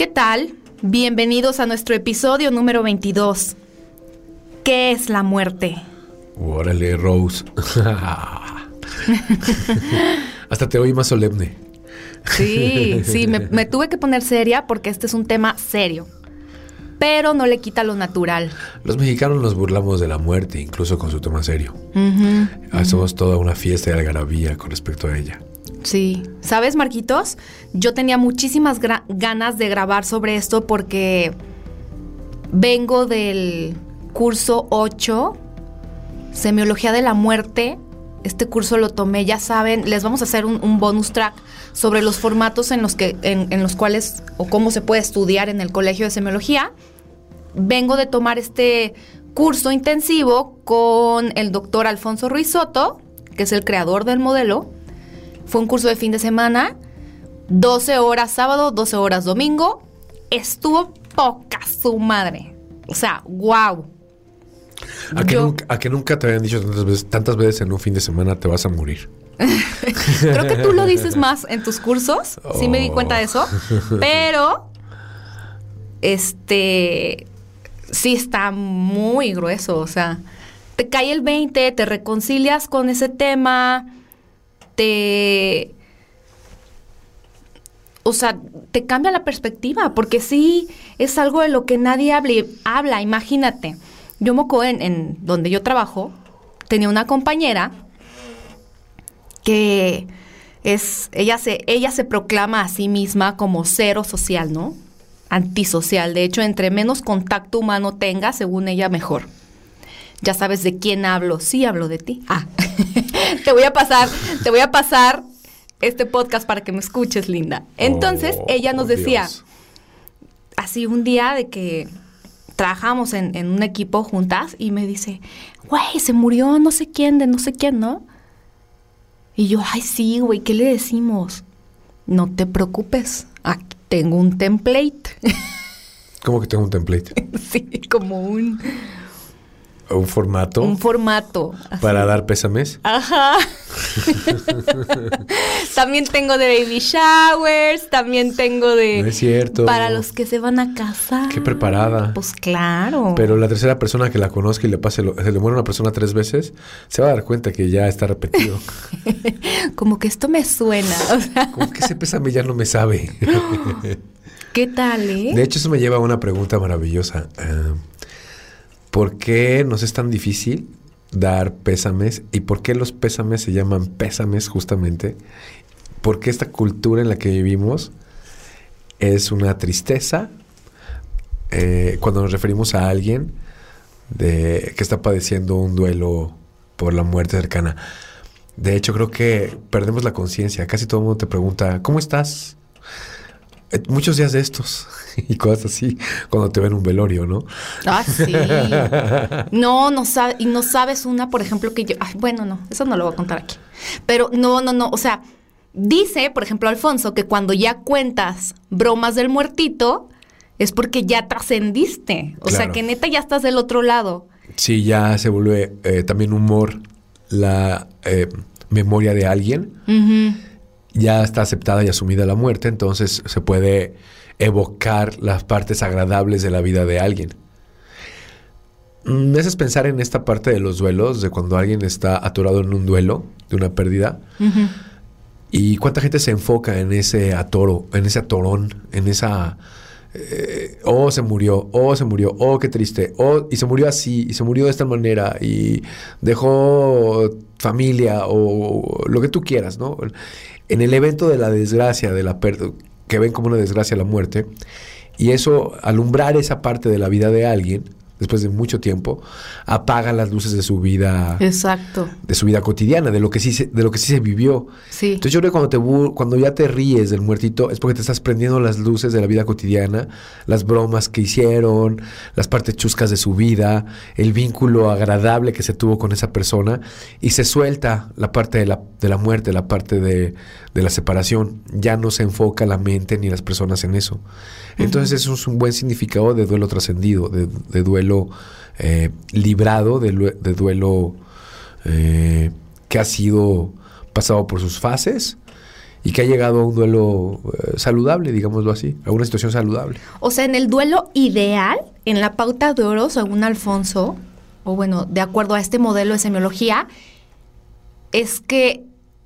¿Qué tal? Bienvenidos a nuestro episodio número 22. ¿Qué es la muerte? Órale, Rose. Hasta te oí más solemne. Sí, sí, me, me tuve que poner seria porque este es un tema serio. Pero no le quita lo natural. Los mexicanos nos burlamos de la muerte, incluso con su tema serio. Hacemos toda una fiesta de algarabía con respecto a ella. Sí. ¿Sabes, Marquitos? Yo tenía muchísimas ganas de grabar sobre esto porque vengo del curso 8, Semiología de la Muerte. Este curso lo tomé, ya saben, les vamos a hacer un, un bonus track sobre los formatos en los, que, en, en los cuales o cómo se puede estudiar en el colegio de semiología. Vengo de tomar este curso intensivo con el doctor Alfonso Ruiz Soto, que es el creador del modelo. Fue un curso de fin de semana, 12 horas sábado, 12 horas domingo. Estuvo poca su madre. O sea, wow. ¿A que, Yo- nunca, a que nunca te habían dicho tantas veces, tantas veces en un fin de semana te vas a morir? Creo que tú lo dices más en tus cursos. Sí me di cuenta de eso. Pero, este, sí está muy grueso. O sea, te cae el 20, te reconcilias con ese tema, te... O sea, te cambia la perspectiva, porque sí es algo de lo que nadie habla. imagínate. Yo moco en, en donde yo trabajo, tenía una compañera que es ella se ella se proclama a sí misma como cero social, ¿no? Antisocial. De hecho, entre menos contacto humano tenga, según ella mejor. Ya sabes de quién hablo. Sí hablo de ti. Ah. te voy a pasar, te voy a pasar este podcast para que me escuches, linda. Entonces, Oh, ella nos decía, Dios. así un día de que trabajamos en, en un equipo juntas y me dice, güey, se murió no sé quién, de no sé quién, ¿no? Y yo, ay, sí, güey, ¿qué le decimos? No te preocupes, aquí tengo un template. ¿Cómo que tengo un template? sí, como un, ¿Un formato un formato. así. para dar pésames? Ajá. también tengo de baby showers, también tengo de... No es cierto. Para los que se van a casar. Qué preparada. Pues claro. Pero la tercera persona que la conozca y le pase, lo- se le muere una persona tres veces, se va a dar cuenta que ya está repetido. Como que esto me suena. O sea, Como que ese pésame ya no me sabe. ¿qué tal, eh? De hecho, eso me lleva a una pregunta maravillosa. Ah, ¿Por qué nos es tan difícil dar pésames? ¿Y por qué los pésames se llaman pésames justamente? Porque esta cultura en la que vivimos es una tristeza eh, cuando nos referimos a alguien que está padeciendo un duelo por la muerte cercana. De hecho, creo que perdemos la conciencia. Casi todo el mundo te pregunta, ¿cómo estás? Eh, Muchos días de estos y cosas así cuando te ven en un velorio, ¿no? Ah, sí. No, no sabes, y no sabes una, por ejemplo, que yo, ay, bueno, no, eso no lo voy a contar aquí. Pero no, no, no, o sea, dice, por ejemplo, Alfonso, que cuando ya cuentas bromas del muertito, es porque ya trascendiste. O sea, que neta ya estás del otro lado. Sí, ya se vuelve eh, también humor la eh, memoria de alguien. Ujú. Ya está aceptada y asumida la muerte, entonces se puede evocar las partes agradables de la vida de alguien. Mm, Me haces pensar en esta parte de los duelos, de cuando alguien está atorado en un duelo de una pérdida. ¿Y cuánta gente se enfoca en ese atoro, en ese atorón, en esa... eh, oh, se murió, oh, se murió, oh, qué triste, oh, y se murió así, y se murió de esta manera, y dejó familia, o lo que tú quieras, ¿no? En el evento de la desgracia, de la que ven como una desgracia la muerte, y eso, alumbrar esa parte de la vida de alguien, después de mucho tiempo, apaga las luces de su vida. Exacto. De su vida cotidiana, de lo que sí se, de lo que sí se vivió. Sí. Entonces yo creo que cuando, te, cuando ya te ríes del muertito es porque te estás prendiendo las luces de la vida cotidiana, las bromas que hicieron, las partes chuscas de su vida, el vínculo agradable que se tuvo con esa persona y se suelta la parte de la, de la muerte, la parte de, de la separación. Ya no se enfoca la mente ni las personas en eso. Entonces eso es un buen significado de duelo trascendido, de, de duelo eh, librado, de duelo eh, que ha sido pasado por sus fases y que ha llegado a un duelo eh, saludable, digámoslo así, a una situación saludable. O sea, en el duelo ideal, en la pauta de oro, según Alfonso, o bueno, de acuerdo a este modelo de semiología, es que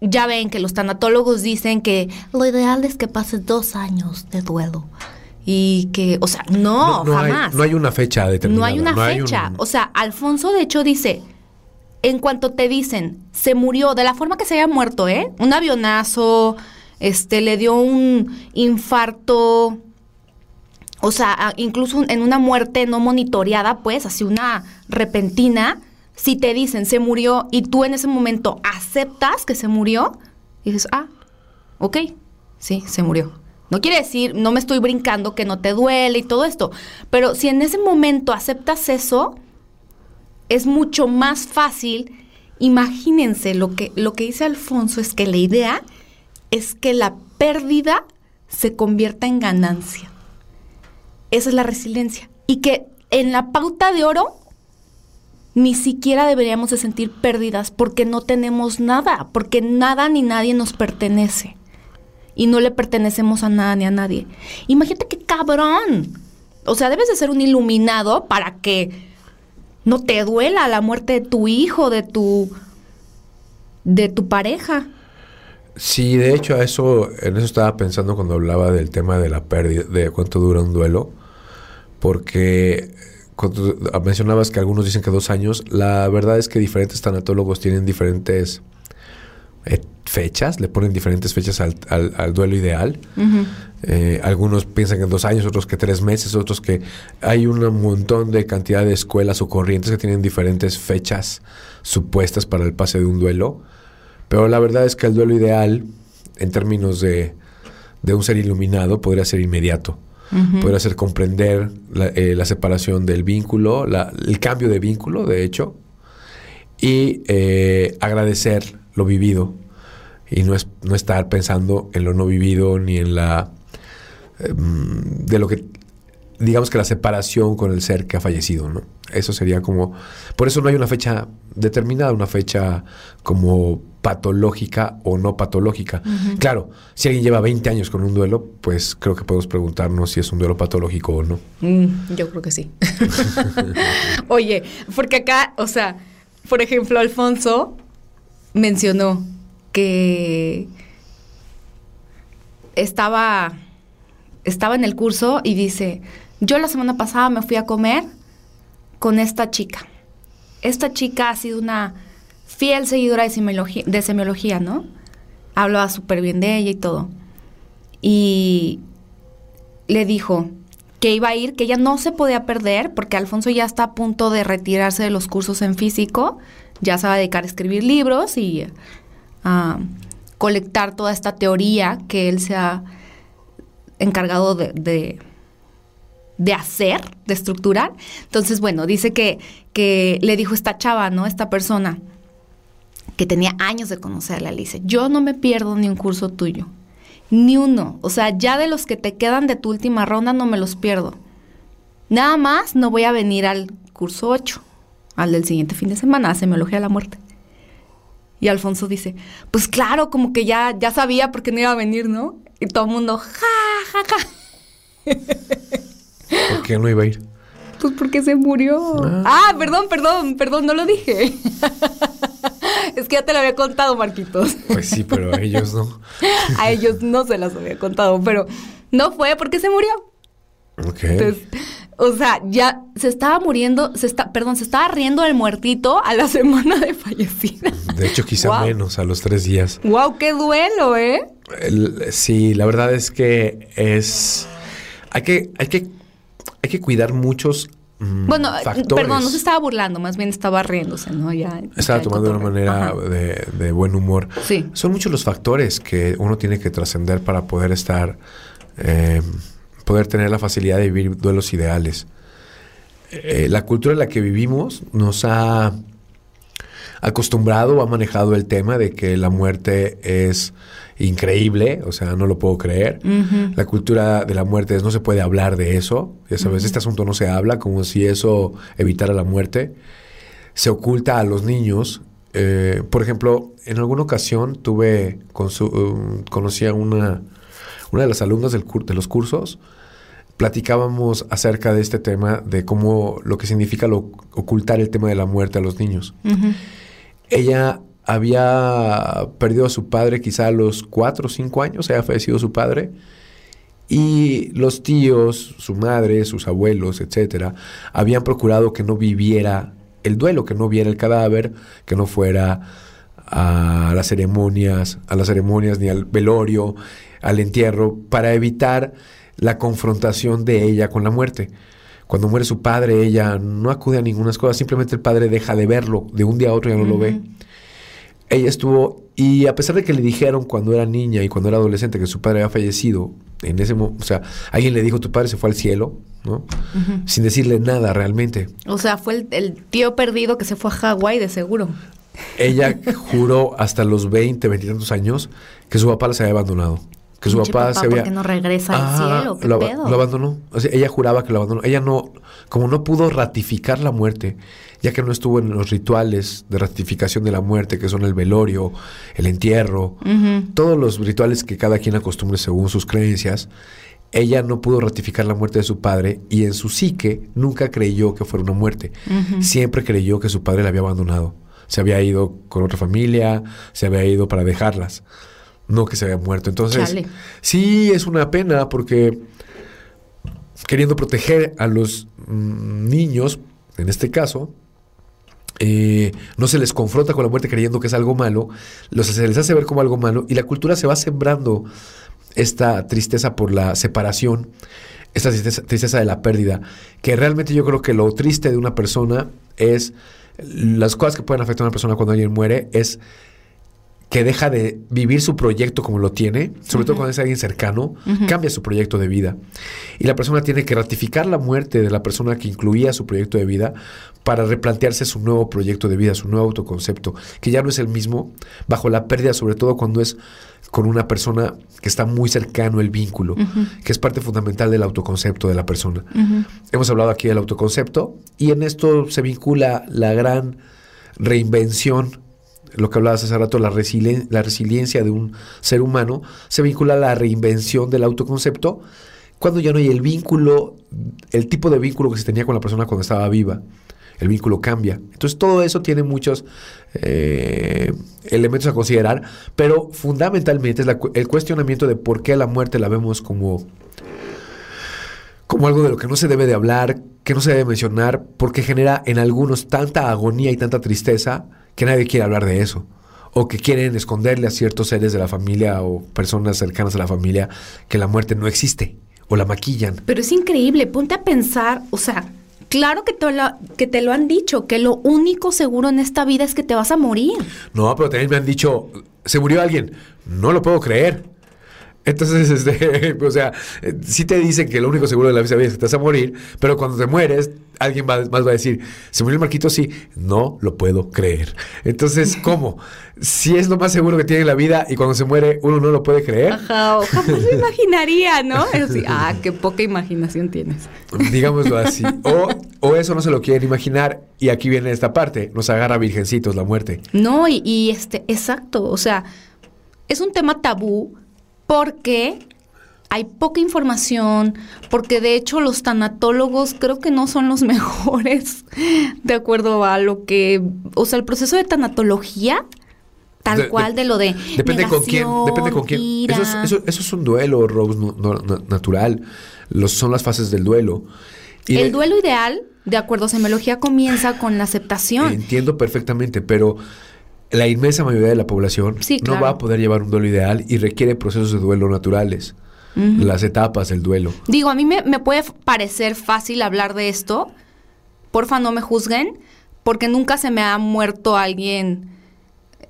ya ven que los tanatólogos dicen que lo ideal es que pases dos años de duelo. Y que, o sea, no, hay- jamás. no hay una fecha determinada. No hay una no hay un- fecha. O sea, Alfonso de hecho dice, en cuanto te dicen, se murió de la forma que se haya muerto, ¿eh? Un avionazo, este, le dio un infarto, o sea, incluso en una muerte no monitoreada, pues, así una repentina, si te dicen se murió y tú en ese momento aceptas que se murió, dices, ah, ok, sí, se murió. No quiere decir, no me estoy brincando que no te duele y todo esto, pero si en ese momento aceptas eso, es mucho más fácil. Imagínense, lo que, lo que dice Alfonso es que la idea es que la pérdida se convierta en ganancia. Esa es la resiliencia. Y que en la pauta de oro ni siquiera deberíamos de sentir pérdidas porque no tenemos nada, porque nada ni nadie nos pertenece. Y no le pertenecemos a nada ni a nadie. Imagínate qué cabrón. O sea, debes de ser un iluminado para que no te duela la muerte de tu hijo, de tu de tu pareja. Sí, de hecho, a eso, en eso estaba pensando cuando hablaba del tema de la pérdida, de cuánto dura un duelo, porque cuando mencionabas que algunos dicen que dos años, la verdad es que diferentes tanatólogos tienen diferentes eh, fechas, le ponen diferentes fechas al, al- al duelo ideal. Eh, algunos piensan que en dos años, otros que tres meses, otros que hay un montón de cantidad de escuelas o corrientes que tienen diferentes fechas supuestas para el pase de un duelo. Pero la verdad es que el duelo ideal, en términos de, de un ser iluminado, podría ser inmediato. Podría ser comprender la, eh, la separación del vínculo, la- el cambio de vínculo, de hecho, y eh, agradecer lo vivido. Y no, no estar pensando en lo no vivido ni en la em, de lo que digamos que la separación con el ser que ha fallecido, ¿no? Eso sería como por eso no hay una fecha determinada, una fecha como patológica o no patológica. Claro, si alguien lleva 20 años con un duelo, pues creo que podemos preguntarnos si es un duelo patológico o no. Mm, yo creo que sí. Oye, porque acá, o sea, por ejemplo, Alfonso mencionó que estaba, estaba en el curso y dice, yo la semana pasada me fui a comer con esta chica. Esta chica ha sido una fiel seguidora de semiología, ¿no? Hablaba súper bien de ella y todo. Y le dijo que iba a ir, que ella no se podía perder, porque Alfonso ya está a punto de retirarse de los cursos en físico, ya se va a dedicar a escribir libros y a colectar toda esta teoría que él se ha encargado de, de hacer, de estructurar. Entonces, bueno, dice que, que le dijo esta chava, ¿no? Esta persona que tenía años de conocerla, le dice, yo no me pierdo ni un curso tuyo. Ni uno. O sea, ya de los que te quedan de tu última ronda no me los pierdo. Nada más no voy a venir al curso 8, al del siguiente fin de semana, Semiología de la Muerte. Y Alfonso dice, pues claro, como que ya, ya sabía por qué no iba a venir, ¿no? Y todo el mundo, ja, ja, ja. ¿Por qué no iba a ir? Pues porque se murió. Ah. Ah, perdón, perdón, perdón, no lo dije. es que ya te lo había contado, Marquitos. Pues sí, pero a ellos no. A ellos no se las había contado, pero no fue porque se murió. Ok. Entonces, o sea, ya se estaba muriendo, se está, perdón, se estaba riendo del muertito a la semana de fallecida. De hecho, quizá Wow. menos, a los tres días. wow, qué duelo, ¿eh? El- sí, la verdad es que es. Hay que, hay que, hay que cuidar muchos mm, Bueno, factores. perdón, no se estaba burlando, más bien estaba riéndose, ¿no? Ya. Estaba ya tomando de una manera de buen humor. Sí. Son muchos los factores que uno tiene que trascender para poder estar, eh, poder tener la facilidad de vivir duelos ideales. Eh, la cultura en la que vivimos nos ha acostumbrado, ha manejado el tema de que la muerte es increíble, o sea, no lo puedo creer. La cultura de la muerte es no se puede hablar de eso, ya sabes, este asunto no se habla como si eso evitara la muerte. Se oculta a los niños. eh, por ejemplo, en alguna ocasión tuve, con su, um, conocí a una, una de las alumnas del cur- de los cursos, platicábamos acerca de este tema, de cómo lo que significa lo- ocultar el tema de la muerte a los niños. Ella había perdido a su padre quizá a los cuatro o cinco años, había fallecido su padre. Y los tíos, su madre, sus abuelos, etcétera, habían procurado que no viviera el duelo, que no viera el cadáver, que no fuera a las ceremonias, a las ceremonias ni al velorio, al entierro, para evitar la confrontación de ella con la muerte. Cuando muere su padre, ella no acude a ninguna cosa, simplemente el padre deja de verlo, de un día a otro ya no lo ve. Ella estuvo, y a pesar de que le dijeron cuando era niña y cuando era adolescente que su padre había fallecido, en ese momento, o sea, alguien le dijo, tu padre se fue al cielo, ¿no? Sin decirle nada realmente. O sea, fue el, el tío perdido que se fue a Hawái, de seguro. Ella juró hasta los 20, 20 y tantos años que su papá las había abandonado. Que su papá, papá, se había... ¿por qué no regresa al Ah, cielo? ¿Qué lo, pedo? lo abandonó. O sea, ella juraba que lo abandonó. Ella no, como no pudo ratificar la muerte, ya que no estuvo en los rituales de ratificación de la muerte, que son el velorio, el entierro, todos los rituales que cada quien acostumbre según sus creencias, ella no pudo ratificar la muerte de su padre y en su psique nunca creyó que fuera una muerte. Siempre creyó que su padre la había abandonado. Se había ido con otra familia, se había ido para dejarlas. No que se había muerto. Entonces, Chale. sí es una pena porque queriendo proteger a los mm, niños, en este caso, eh, no se les confronta con la muerte creyendo que es algo malo, los, se les hace ver como algo malo y la cultura se va sembrando esta tristeza por la separación, esta tristeza, tristeza de la pérdida, que realmente yo creo que lo triste de una persona es, las cosas que pueden afectar a una persona cuando alguien muere es que deja de vivir su proyecto como lo tiene, sobre todo cuando es alguien cercano, cambia su proyecto de vida. Y la persona tiene que ratificar la muerte de la persona que incluía su proyecto de vida para replantearse su nuevo proyecto de vida, su nuevo autoconcepto, que ya no es el mismo bajo la pérdida, sobre todo cuando es con una persona que está muy cercano el vínculo, que es parte fundamental del autoconcepto de la persona. Hemos hablado aquí del autoconcepto y en esto se vincula la gran reinvención, lo que hablabas hace rato, la, la resiliencia de un ser humano, se vincula a la reinvención del autoconcepto cuando ya no hay el vínculo, el tipo de vínculo que se tenía con la persona cuando estaba viva. El vínculo cambia. Entonces todo eso tiene muchos eh, elementos a considerar, pero fundamentalmente es el cuestionamiento de por qué la muerte la vemos como como algo de lo que no se debe de hablar, que no se debe mencionar, porque genera en algunos tanta agonía y tanta tristeza que nadie quiere hablar de eso. O que quieren esconderle a ciertos seres de la familia o personas cercanas a la familia que la muerte no existe o la maquillan. Pero es increíble, ponte a pensar, o sea, claro que te, lo, que te lo han dicho, que lo único seguro en esta vida es que te vas a morir. No, pero también me han dicho, se murió alguien. No lo puedo creer. Entonces, este, o sea, eh, sí te dicen que lo único seguro de la vida es que te vas a morir, pero cuando te mueres, alguien más va a decir, ¿se murió el Marquito? Sí, no lo puedo creer. Entonces, ¿cómo? Si es lo más seguro que tiene en la vida y cuando se muere uno no lo puede creer, Ajá, o jamás me imaginaría, ¿no? Es así, ah, qué poca imaginación tienes. digámoslo así. O, o eso no se lo quieren imaginar y aquí viene esta parte, nos agarra virgencitos la muerte. No, y, y este, exacto, o sea, es un tema tabú porque hay poca información, porque de hecho los tanatólogos creo que no son los mejores de acuerdo a lo que, o sea, el proceso de tanatología, tal De- cual de- lo de Depende con quién, depende con quién. Eso es, eso- eso es un duelo, Rose, no- no- no- natural. Los, son las fases del duelo. Y el de- duelo ideal, de acuerdo a semiología, comienza con la aceptación. Entiendo perfectamente, pero la inmensa mayoría de la población Sí, no va a poder llevar un duelo ideal y requiere procesos de duelo naturales. Las etapas del duelo. Digo, a mí me, me puede parecer fácil hablar de esto, porfa no me juzguen, porque nunca se me ha muerto alguien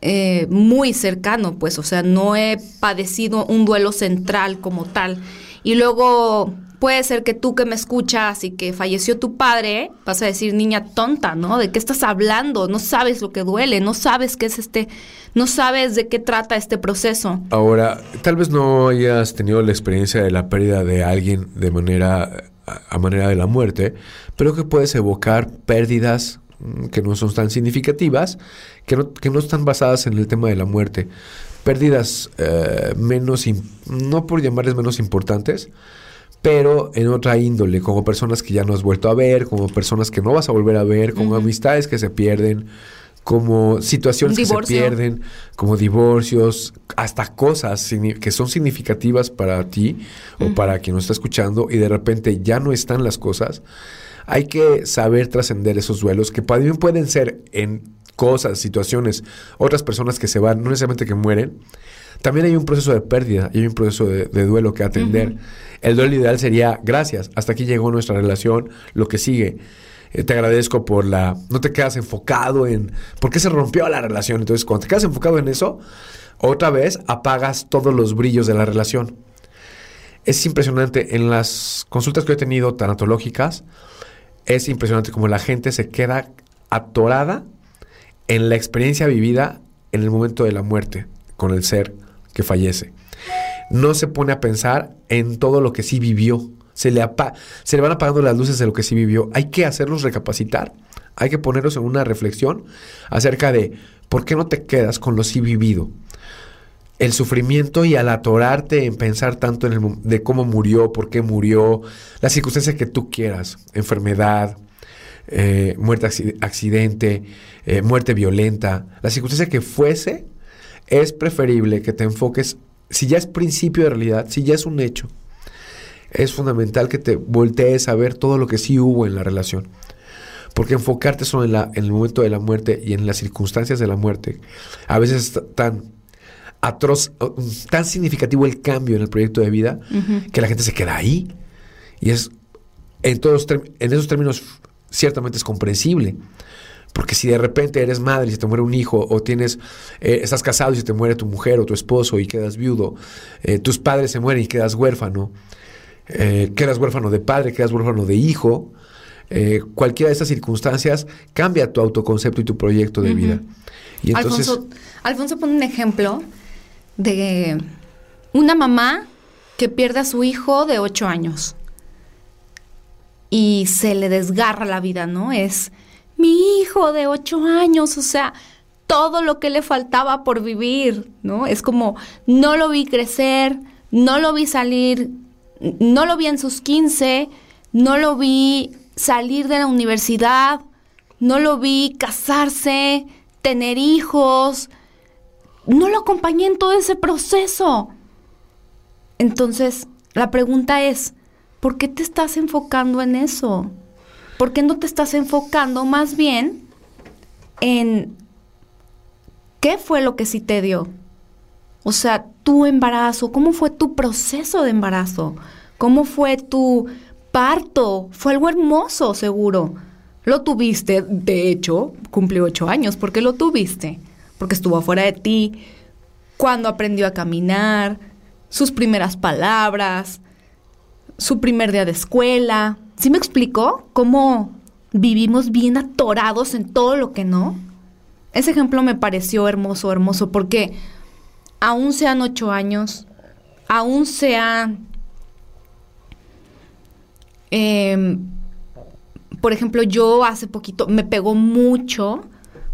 eh, muy cercano, pues, o sea, no he padecido un duelo central como tal. Y luego puede ser que tú que me escuchas y que falleció tu padre, vas a decir, niña tonta, ¿no? ¿De qué estás hablando? No sabes lo que duele, no sabes qué es este, no sabes de qué trata este proceso. Ahora, tal vez no hayas tenido la experiencia de la pérdida de alguien de manera, a manera de la muerte, pero que puedes evocar pérdidas mm, que no son tan significativas, que no, que no están basadas en el tema de la muerte. Pérdidas eh, menos, no por llamarles menos importantes, pero en otra índole, como personas que ya no has vuelto a ver, como personas que no vas a volver a ver, como amistades que se pierden, como situaciones que se pierden, como divorcios, hasta cosas que son significativas para ti o para quien nos está escuchando y de repente ya no están las cosas. Hay que saber trascender esos duelos que también pueden ser en cosas, situaciones, otras personas que se van, no necesariamente que mueren, también hay un proceso de pérdida y hay un proceso de, duelo que atender. El duelo ideal sería, gracias, hasta aquí llegó nuestra relación, lo que sigue. Eh, te agradezco por la... No te quedas enfocado en... ¿Por qué se rompió la relación? Entonces, cuando te quedas enfocado en eso, otra vez apagas todos los brillos de la relación. Es impresionante, en las consultas que he tenido tanatológicas, es impresionante como la gente se queda atorada en la experiencia vivida en el momento de la muerte con el ser que fallece. No se pone a pensar en todo lo que sí vivió. Se le, van apagando las luces de lo que sí vivió. Hay que hacerlos recapacitar. Hay que ponerlos en una reflexión acerca de por qué no te quedas con lo sí vivido. El sufrimiento y al atorarte en pensar tanto en el, de cómo murió, por qué murió, la circunstancia que tú quieras, enfermedad, eh, muerte accidente, eh, muerte violenta, la circunstancia que fuese, es preferible que te enfoques, si ya es principio de realidad, si ya es un hecho, es fundamental que te voltees a ver todo lo que sí hubo en la relación. Porque enfocarte solo en, la, en el momento de la muerte y en las circunstancias de la muerte, a veces es tan atroz, tan significativo el cambio en el proyecto de vida, que la gente se queda ahí. Y es, en, todos, en esos términos, ciertamente es comprensible. Porque si de repente eres madre y se te muere un hijo, o tienes, eh, estás casado y se te muere tu mujer o tu esposo y quedas viudo, eh, tus padres se mueren y quedas huérfano, eh, quedas huérfano de padre, quedas huérfano de hijo, cualquiera de estas circunstancias cambia tu autoconcepto y tu proyecto de vida. Y entonces, Alfonso, Alfonso pone un ejemplo de una mamá que pierde a su hijo de ocho años y se le desgarra la vida, ¿no? Es mi hijo de ocho años, o sea, todo lo que le faltaba por vivir, ¿no? Es como, no lo vi crecer, no lo vi salir, no lo vi en sus 15, no lo vi salir de la universidad, no lo vi casarse, tener hijos, no lo acompañé en todo ese proceso. Entonces, la pregunta es, ¿por qué te estás enfocando en eso? ¿por qué no te estás enfocando más bien en qué fue lo que sí te dio? O sea, tu embarazo, ¿cómo fue tu proceso de embarazo? ¿Cómo fue tu parto? Fue algo hermoso, seguro. Lo tuviste, de hecho, cumplió ocho años. ¿Por qué lo tuviste? Porque estuvo afuera de ti, cuando aprendió a caminar, sus primeras palabras, su primer día de escuela, ¿Sí me explicó cómo vivimos bien atorados en todo lo que no? Ese ejemplo me pareció hermoso, hermoso, porque aún sean ocho años, aún sean, em, por ejemplo, yo hace poquito me pegó mucho,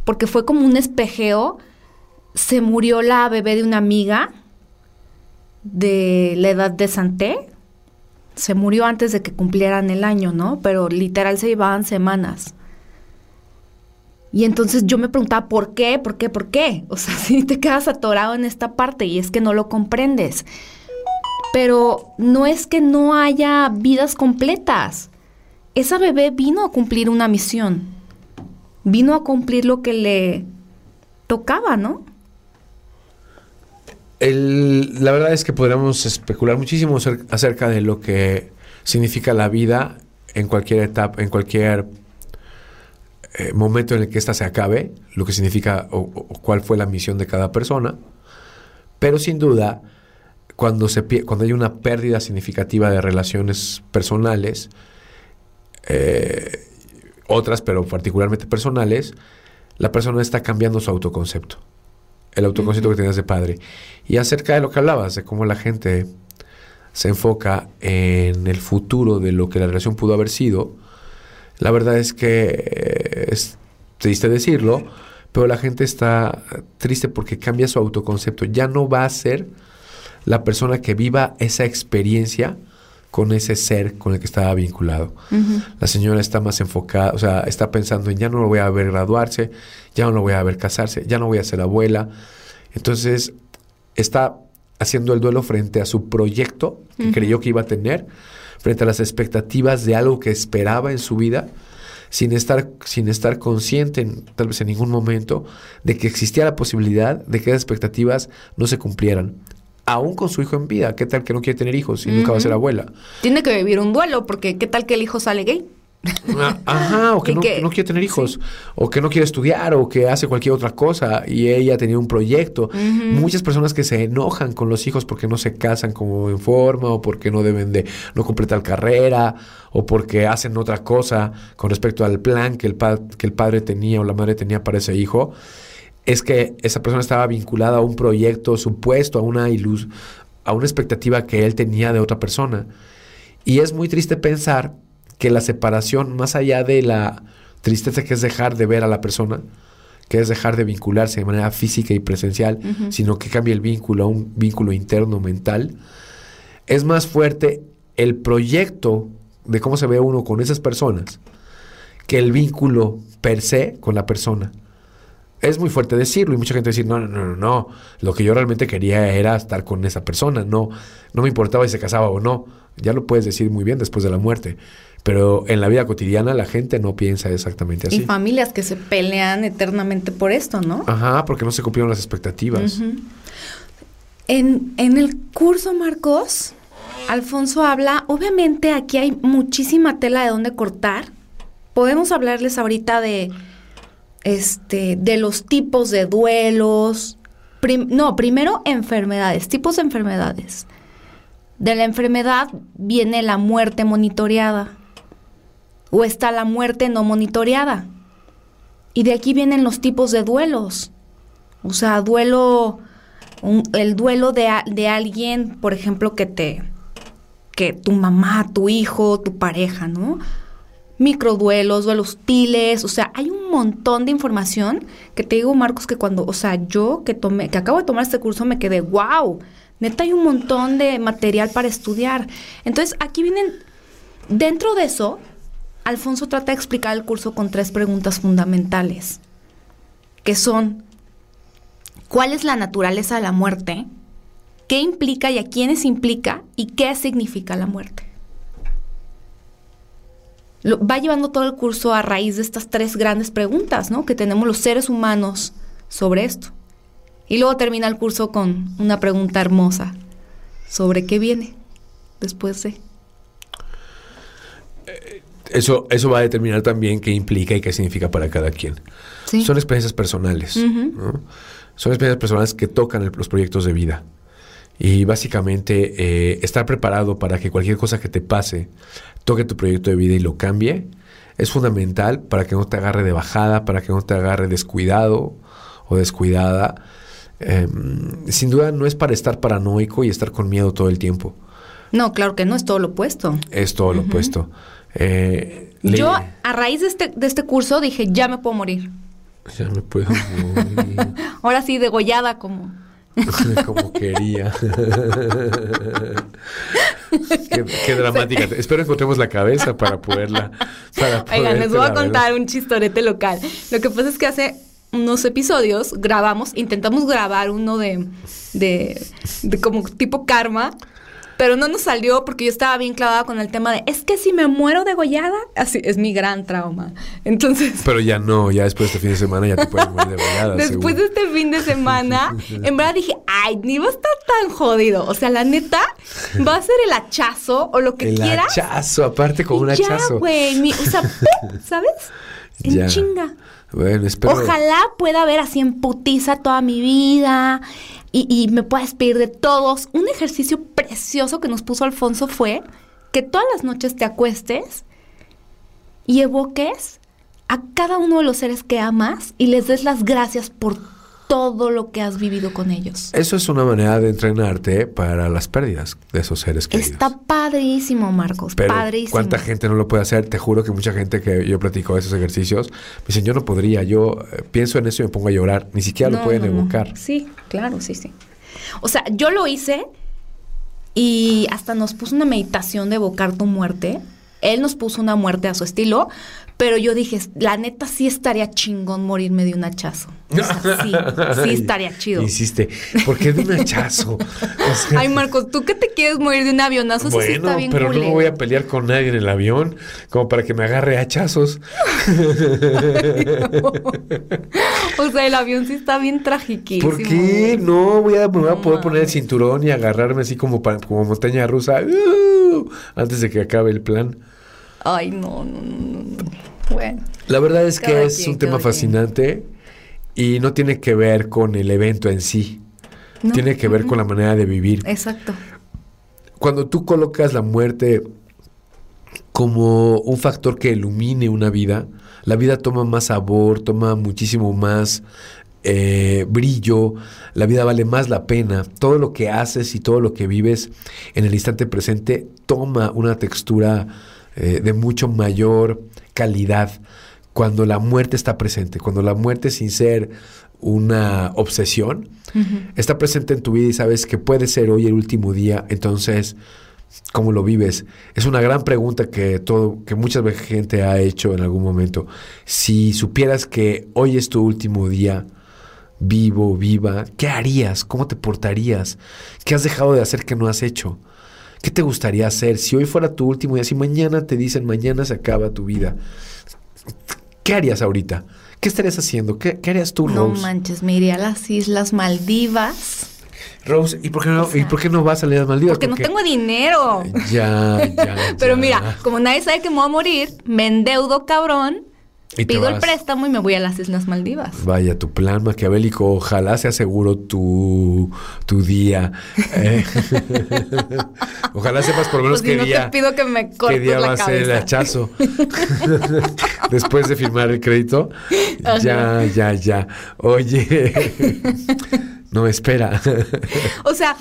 porque fue como un espejeo, se murió la bebé de una amiga de la edad de Santé, se murió antes de que cumplieran el año, ¿no? Pero literal se llevaban semanas. Y entonces yo me preguntaba, ¿por qué? ¿Por qué? ¿Por qué? O sea, si te quedas atorado en esta parte y es que no lo comprendes. Pero no es que no haya vidas completas. Esa bebé vino a cumplir una misión. Vino a cumplir lo que le tocaba, ¿no? La verdad es que podríamos especular muchísimo acerca de lo que significa la vida en cualquier etapa, en cualquier eh, momento en el que ésta se acabe, lo que significa o, cuál fue la misión de cada persona, pero sin duda, cuando, se, cuando hay una pérdida significativa de relaciones personales, eh, otras, pero particularmente personales, la persona está cambiando su autoconcepto. El autoconcepto que tenías de padre. Y acerca de lo que hablabas, de cómo la gente se enfoca en el futuro de lo que la relación pudo haber sido, la verdad es que eh, es triste decirlo, pero la gente está triste porque cambia su autoconcepto. Ya no va a ser la persona que viva esa experiencia con ese ser con el que estaba vinculado. La señora está más enfocada, o sea, está pensando en ya no lo voy a ver graduarse, ya no lo voy a ver casarse, ya no voy a ser abuela. Entonces, está haciendo el duelo frente a su proyecto que creyó que iba a tener, frente a las expectativas de algo que esperaba en su vida, sin estar, sin estar consciente, en- tal vez en ningún momento, de que existía la posibilidad de que esas expectativas no se cumplieran. Aún con su hijo en vida, ¿qué tal que no quiere tener hijos y nunca va a ser abuela? Tiene que vivir un duelo, porque ¿qué tal que el hijo sale gay? Ah, Ajá, o que no, que- no quiere tener hijos, o que no quiere estudiar, o que hace cualquier otra cosa, y ella tenía un proyecto. Muchas personas que se enojan con los hijos porque no se casan como en forma, o porque no deben de, no completar carrera, o porque hacen otra cosa con respecto al plan que el, pa- que el padre tenía o la madre tenía para ese hijo, es que esa persona estaba vinculada a un proyecto supuesto, a una ilus a una expectativa que él tenía de otra persona. Y es muy triste pensar que la separación, más allá de la tristeza que es dejar de ver a la persona, que es dejar de vincularse de manera física y presencial, sino que cambia el vínculo a un vínculo interno mental, es más fuerte el proyecto de cómo se ve uno con esas personas que el vínculo per se con la persona. Es muy fuerte decirlo y mucha gente decir, no, no, no, no, no, lo que yo realmente quería era estar con esa persona, no, no me importaba si se casaba o no, ya lo puedes decir muy bien después de la muerte, pero en la vida cotidiana la gente no piensa exactamente Y así. familias que se pelean eternamente por esto, ¿no? Ajá, porque no se cumplieron las expectativas. En, en el curso, Marcos, Alfonso habla, obviamente aquí hay muchísima tela de dónde cortar. Podemos hablarles ahorita de, este, de los tipos de duelos. No, primero enfermedades, tipos de enfermedades. De la enfermedad viene la muerte monitoreada. O está la muerte no monitoreada. Y de aquí vienen los tipos de duelos. O sea, duelo, el duelo de, de alguien, por ejemplo, que te, que tu mamá, tu hijo, tu pareja, ¿no? Microduelos, duelos sutiles, o sea, hay un montón de información que te digo, Marcos, que cuando, o sea, yo que tomé, que acabo de tomar este curso me quedé, wow, neta hay un montón de material para estudiar. Entonces, aquí vienen, dentro de eso, Alfonso trata de explicar el curso con tres preguntas fundamentales, que son, ¿cuál es la naturaleza de la muerte? ¿Qué implica y a quiénes implica? ¿Y qué significa la muerte? Lo- va llevando todo el curso a raíz de estas tres grandes preguntas, ¿no? Que tenemos los seres humanos sobre esto. Y luego termina el curso con una pregunta hermosa sobre qué viene después de. Eso, eso va a determinar también qué implica y qué significa para cada quien. Sí. Son experiencias personales. Son experiencias personales que tocan el- los proyectos de vida. Y básicamente eh, estar preparado para que cualquier cosa que te pase toque tu proyecto de vida y lo cambie es fundamental para que no te agarre de bajada, para que no te agarre descuidado o descuidada. Eh, sin duda no es para estar paranoico y estar con miedo todo el tiempo. No, claro que no, es todo lo opuesto. Es todo lo opuesto. Eh, Yo, a raíz de este, de este curso, dije, ya me puedo morir. Ya me puedo morir. Ahora sí, degollada como... como quería. qué, qué dramática. Espero encontremos la cabeza para poderla. Para Oigan, les voy a contar un chistorete local. Lo que pasa es que hace unos episodios grabamos, intentamos grabar uno de, de, de como tipo karma, pero no nos salió porque yo estaba bien clavada con el tema de, es que si me muero degollada, así es mi gran trauma. Entonces... Pero ya no, ya después de este fin de semana ya te puedes morir de volada, Después de este fin de semana, en verdad dije, ay, ni va a estar tan jodido. O sea, la neta, va a ser el hachazo o lo que El quieras. hachazo, aparte con un ya, hachazo. güey. O sea, ¿sabes? En Ya. chinga. Bueno, espero. Ojalá pueda ver así en putiza toda mi vida y, me pueda despedir de todos. Un ejercicio precioso que nos puso Alfonso fue que todas las noches te acuestes y evoques a cada uno de los seres que amas y les des las gracias por todo lo que has vivido con ellos. Eso es una manera de entrenarte para las pérdidas de esos seres queridos. Está padrísimo, Marcos. Pero padrísimo. cuánta gente no lo puede hacer. Te juro que mucha gente que yo platico de esos ejercicios me dicen, yo no podría, yo eh, pienso en eso y me pongo a llorar. Ni siquiera lo pueden no, no. evocar. Sí, claro, sí, sí. O sea, yo lo hice y hasta nos puso una meditación de evocar tu muerte. Él nos puso una muerte a su estilo, pero yo dije, la neta sí estaría chingón morirme de un hachazo. O sea, sí, sí estaría chido. Insiste, ¿por qué de un hachazo? O sea, Ay, Marcos, ¿tú qué te quieres morir de un avionazo? Sí bueno, está bien pero no me voy a pelear con nadie en el avión como para que me agarre hachazos. O sea, el avión sí está bien tragiquísimo. ¿Por qué? No, voy a, me voy a No poder poner el cinturón y agarrarme así como, pa- como montaña rusa ¡uh! antes de que acabe el plan. Ay, no, no, no, no, no. Bueno. La verdad es que es quien, un tema quien. Y no tiene que ver con el evento en sí. No, tiene que ver con la manera de vivir. Exacto. Cuando tú colocas la muerte como un factor que ilumine una vida, la vida toma más sabor, toma muchísimo más eh, brillo, la vida vale más la pena. Todo lo que haces y todo lo que vives en el instante presente toma una textura eh, de mucho mayor calidad cuando la muerte está presente, cuando la muerte sin ser una obsesión, está presente en tu vida y sabes que puede ser hoy el último día, entonces, ¿cómo lo vives? Es una gran pregunta que, todo, que mucha gente ha hecho en algún momento. Si supieras que hoy es tu último día, vivo, viva, ¿qué harías? ¿Cómo te portarías? ¿Qué has dejado de hacer que no has hecho? ¿Qué te gustaría hacer? Si hoy fuera tu último día, si mañana te dicen mañana se acaba tu vida, ¿qué harías ahorita? ¿Qué estarías haciendo? ¿Qué, qué harías tú, No Rose? manches, me iría a las Islas Maldivas. Rose, ¿y por qué no, O sea, ¿y por qué no vas a las Maldivas? Porque no tengo dinero. Ya, ya. Pero ya. mira, como nadie sabe que me voy a morir, me endeudo cabrón, Y pido el préstamo y me voy a las Islas Maldivas. Vaya, tu plan maquiavélico, ojalá sea seguro tu, tu día. Eh, ojalá sepas por lo menos Pues si qué no día, te pido que me qué día la va a ser el hachazo. Después de firmar el crédito. Ya, ya, ya. Oye. no, espera. O sea,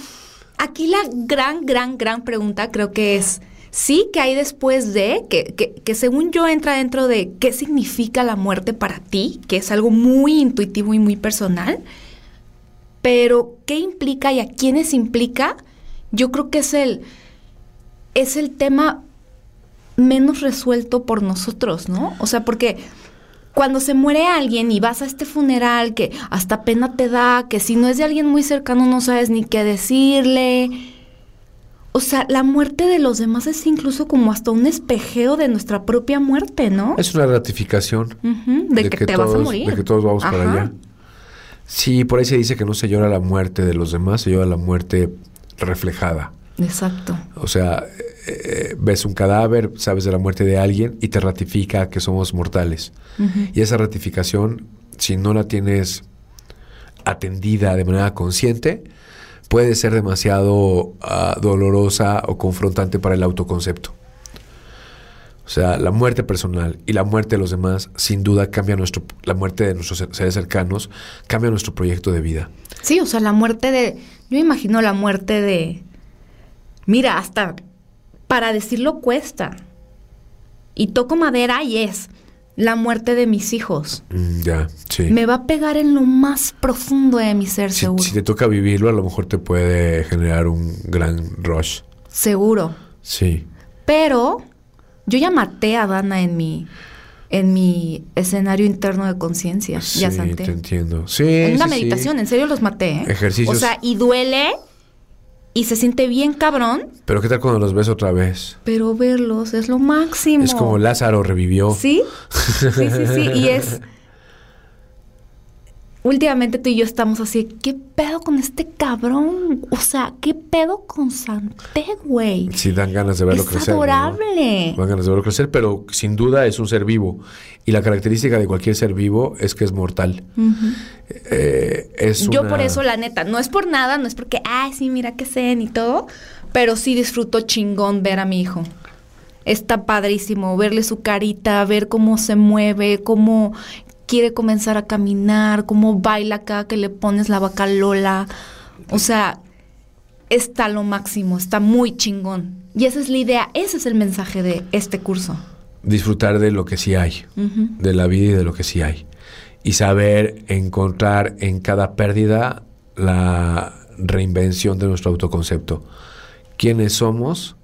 aquí la gran, gran, gran pregunta creo que es, sí, que hay después de, que, que, que según yo entra dentro de qué significa la muerte para ti, que es algo muy intuitivo y muy personal, pero qué implica y a quiénes implica, yo creo que es el, es el tema menos resuelto por nosotros, ¿no? O sea, porque cuando se muere alguien y vas a este funeral que hasta pena te da, que si no es de alguien muy cercano no sabes ni qué decirle. O sea, la muerte de los demás es incluso como hasta un espejeo de nuestra propia muerte, ¿no? Es una ratificación. De, que, te todos, vas a morir. De que todos vamos para allá. Sí, por ahí se dice que no se llora la muerte de los demás, se llora la muerte reflejada. Exacto. O sea, eh, ves un cadáver, sabes de la muerte de alguien y te ratifica que somos mortales. Y esa ratificación, si no la tienes atendida de manera consciente, puede ser demasiado ah, dolorosa o confrontante para el autoconcepto. O sea, la muerte personal y la muerte de los demás, sin duda, cambia nuestro, la muerte de nuestros seres cercanos, cambia nuestro proyecto de vida. Sí, o sea, la muerte de. Yo imagino la muerte de. Mira, hasta para decirlo cuesta. Y toco madera y es la muerte de mis hijos. Mm, ya, sí. Me va a pegar en lo más profundo de mi ser, Si, seguro. si te toca vivirlo, a lo mejor te puede generar un gran rush. Seguro. Sí. Pero yo ya maté a Dana en mi. En mi escenario interno de conciencia. ya sí, santé. te entiendo. Sí, En una sí, sí. meditación, en serio los maté, ¿eh? Ejercicios. O sea, y duele. Y se siente bien cabrón. Pero ¿qué tal cuando los ves otra vez? Pero verlos es lo máximo. Es como Lázaro revivió. ¿Sí? Sí, sí, sí. Y es. últimamente tú y yo estamos así, ¿qué pedo con este cabrón? O sea, ¿qué pedo con Santé, güey? Sí, dan ganas de verlo es crecer. ¿no? adorable. Dan ganas de verlo crecer, pero sin duda es un ser vivo. Y la característica de cualquier ser vivo es que es mortal. Eh, es Yo una- por eso, la neta, no es por nada, no es porque, ay, sí, mira que zen y todo, pero sí disfruto chingón ver a mi hijo. Está padrísimo verle su carita, ver cómo se mueve, cómo quiere comenzar a caminar, cómo baila acá, que le pones la vaca Lola. O sea, está lo máximo, está muy chingón. Y esa es la idea, ese es el mensaje de este curso. disfrutar de lo que sí hay, de la vida y de lo que sí hay. Y saber encontrar en cada pérdida la reinvención de nuestro autoconcepto. ¿Quiénes somos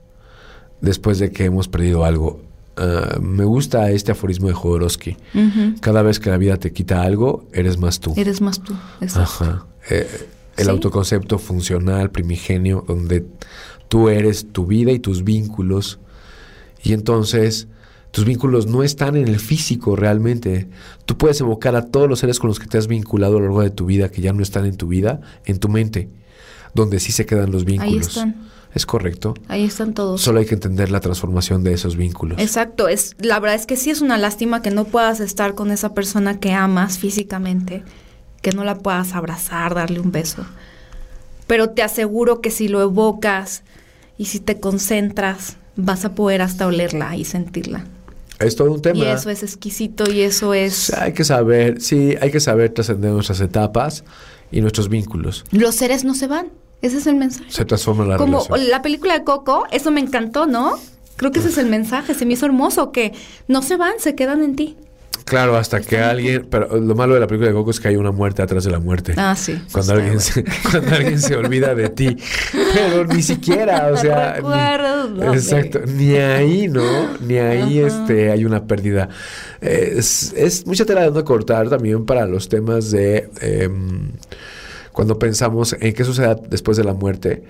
después de que hemos perdido algo? Ah, me gusta este aforismo de Jodorowsky. Cada vez que la vida te quita algo, eres más tú. Eres más tú. Exacto. Ajá. Eh, el Sí. autoconcepto funcional, primigenio, donde tú eres tu vida y tus vínculos. Y entonces tus vínculos no están en el físico realmente. Tú puedes evocar a todos los seres con los que te has vinculado a lo largo de tu vida, que ya no están en tu vida, en tu mente, donde sí se quedan los vínculos. están. Es correcto. Ahí están todos. Solo hay que entender la transformación de esos vínculos. Exacto, es la verdad es que sí es una lástima que no puedas estar con esa persona que amas físicamente, que no la puedas abrazar, darle un beso. Pero te aseguro que si lo evocas y si te concentras, vas a poder hasta olerla y sentirla. Es todo un tema. Y eso es exquisito y eso es Hay que saber, sí, hay que saber trascender nuestras etapas y nuestros vínculos. los seres no se van. Ese es el mensaje. Se transforma la Como relación. la película de Coco, eso me encantó, ¿no? Creo que ese es el mensaje, se me hizo hermoso que no se van, se quedan en ti. Claro, hasta que alguien, pero lo malo de la película de Coco es que hay una muerte atrás de la muerte. Ah, sí. Cuando alguien, se, cuando alguien se olvida de ti. Pero ni siquiera, o sea. ni- Recuérdame. exacto. Ni ahí, ¿no? Ni ahí este, hay una pérdida. Es, es mucha tela de cortar también para los temas de. em, cuando pensamos en qué sucede después de la muerte,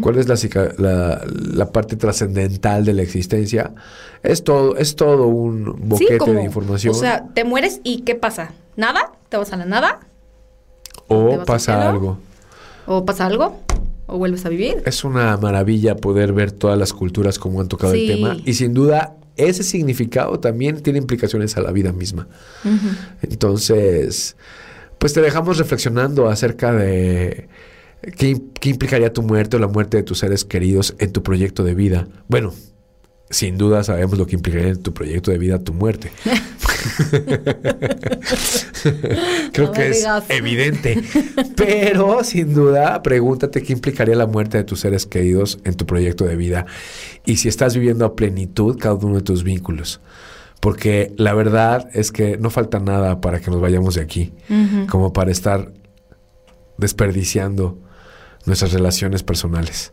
cuál es la, la, la parte trascendental de la existencia, es todo, es todo un boquete Sí, como, de información. O sea, te mueres y ¿qué pasa? ¿Nada? ¿Te vas a la nada? ¿te o pasa algo. ¿O pasa algo? ¿O vuelves a vivir? Es una maravilla poder ver todas las culturas como han tocado Sí. el tema y sin duda ese significado también tiene implicaciones a la vida misma. Entonces, pues te dejamos reflexionando acerca de qué, qué implicaría tu muerte o la muerte de tus seres queridos en tu proyecto de vida. Bueno, sin duda sabemos lo que implicaría en tu proyecto de vida tu muerte. Creo No que es digas. evidente. Pero sin duda, pregúntate qué implicaría la muerte de tus seres queridos en tu proyecto de vida. Y si estás viviendo a plenitud cada uno de tus vínculos. Porque la verdad es que no falta nada para que nos vayamos de aquí. Como para estar desperdiciando nuestras relaciones personales.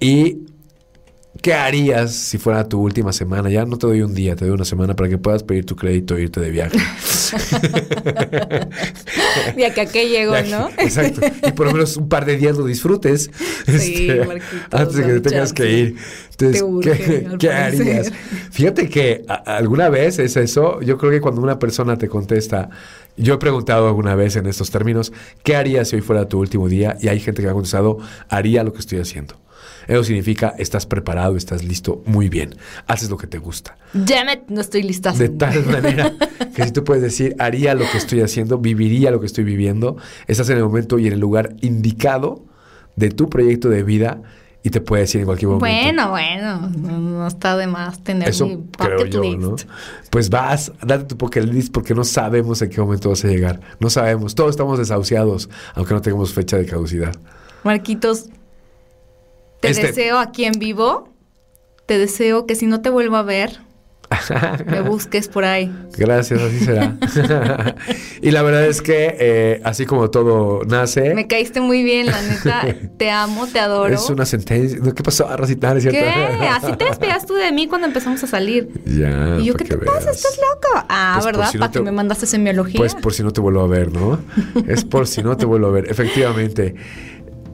¿Y qué harías si fuera tu última semana? Ya no te doy un día, te doy una semana para que puedas pedir tu crédito e irte de viaje. De aquí a qué llego, Ya, ¿no? Exacto. Y por lo menos un par de días lo disfrutes. Sí, este, Marquitos, antes de que te tengas chance. que ir. Entonces, Te urge, ¿qué, harías? Fíjate que a- alguna vez es eso. Yo creo que cuando una persona te contesta, yo he preguntado alguna vez en estos términos, ¿qué harías si hoy fuera tu último día? Y hay gente que me ha contestado, haría lo que estoy haciendo. Eso significa, estás preparado, estás listo, muy bien. Haces lo que te gusta. It, no estoy lista. De tal manera que si tú puedes decir, haría lo que estoy haciendo, viviría lo que estoy viviendo, estás en el momento y en el lugar indicado de tu proyecto de vida y te puedes decir en cualquier momento. Bueno, bueno, no, no está de más tener mi Eso creo yo, list. ¿no? Pues vas, date tu pocket list porque no sabemos en qué momento vas a llegar. No sabemos. Todos estamos desahuciados, aunque no tengamos fecha de caducidad. Marquitos, te Este- deseo aquí en vivo. Te deseo que si no te vuelvo a ver, me busques por ahí. Gracias, así será. y la verdad es que eh, así como todo nace, Me caíste muy bien, la neta. Te amo, te adoro. es una sentencia. ¿Qué pasó? ¿Es cierto? ¿Qué? Así te despedías tú de mí cuando empezamos a salir. Ya. y yo, ¿qué te pasa? ¿Estás loco? Ah, Pues ¿verdad? si no Para te- que me mandaste semiología. Pues por si no te vuelvo a ver, ¿no? Es por si no te vuelvo a ver. Efectivamente.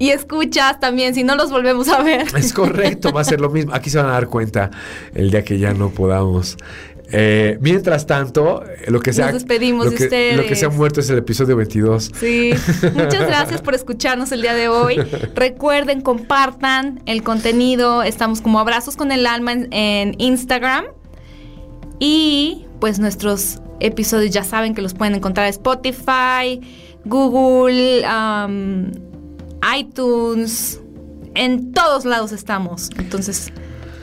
Y escuchas también, si no los volvemos a ver. Es correcto, va a ser lo mismo. Aquí se van a dar cuenta el día que ya no podamos. Eh, mientras tanto, lo que sea. Nos despedimos lo de ustedes. Lo que se ha muerto es el episodio 22. Sí, muchas gracias por escucharnos el día de hoy. Recuerden, compartan el contenido. Estamos como Abrazos con el Alma en, en Instagram. Y pues nuestros episodios ya saben que los pueden encontrar en Spotify, Google, um, iTunes. En todos lados estamos. Entonces,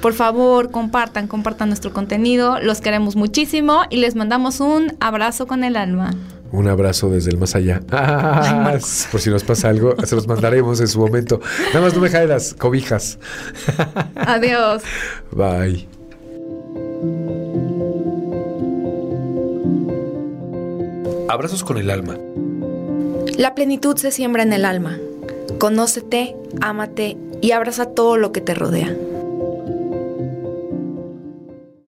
por favor, compartan, compartan nuestro contenido. Los queremos muchísimo y les mandamos un abrazo con el alma. Un abrazo desde el más allá. Ah, por si nos pasa algo, se los mandaremos en su momento. Nada más no me jale las cobijas. Adiós. Bye. Abrazos con el alma. La plenitud se siembra en el alma. Conócete, ámate y abraza todo lo que te rodea.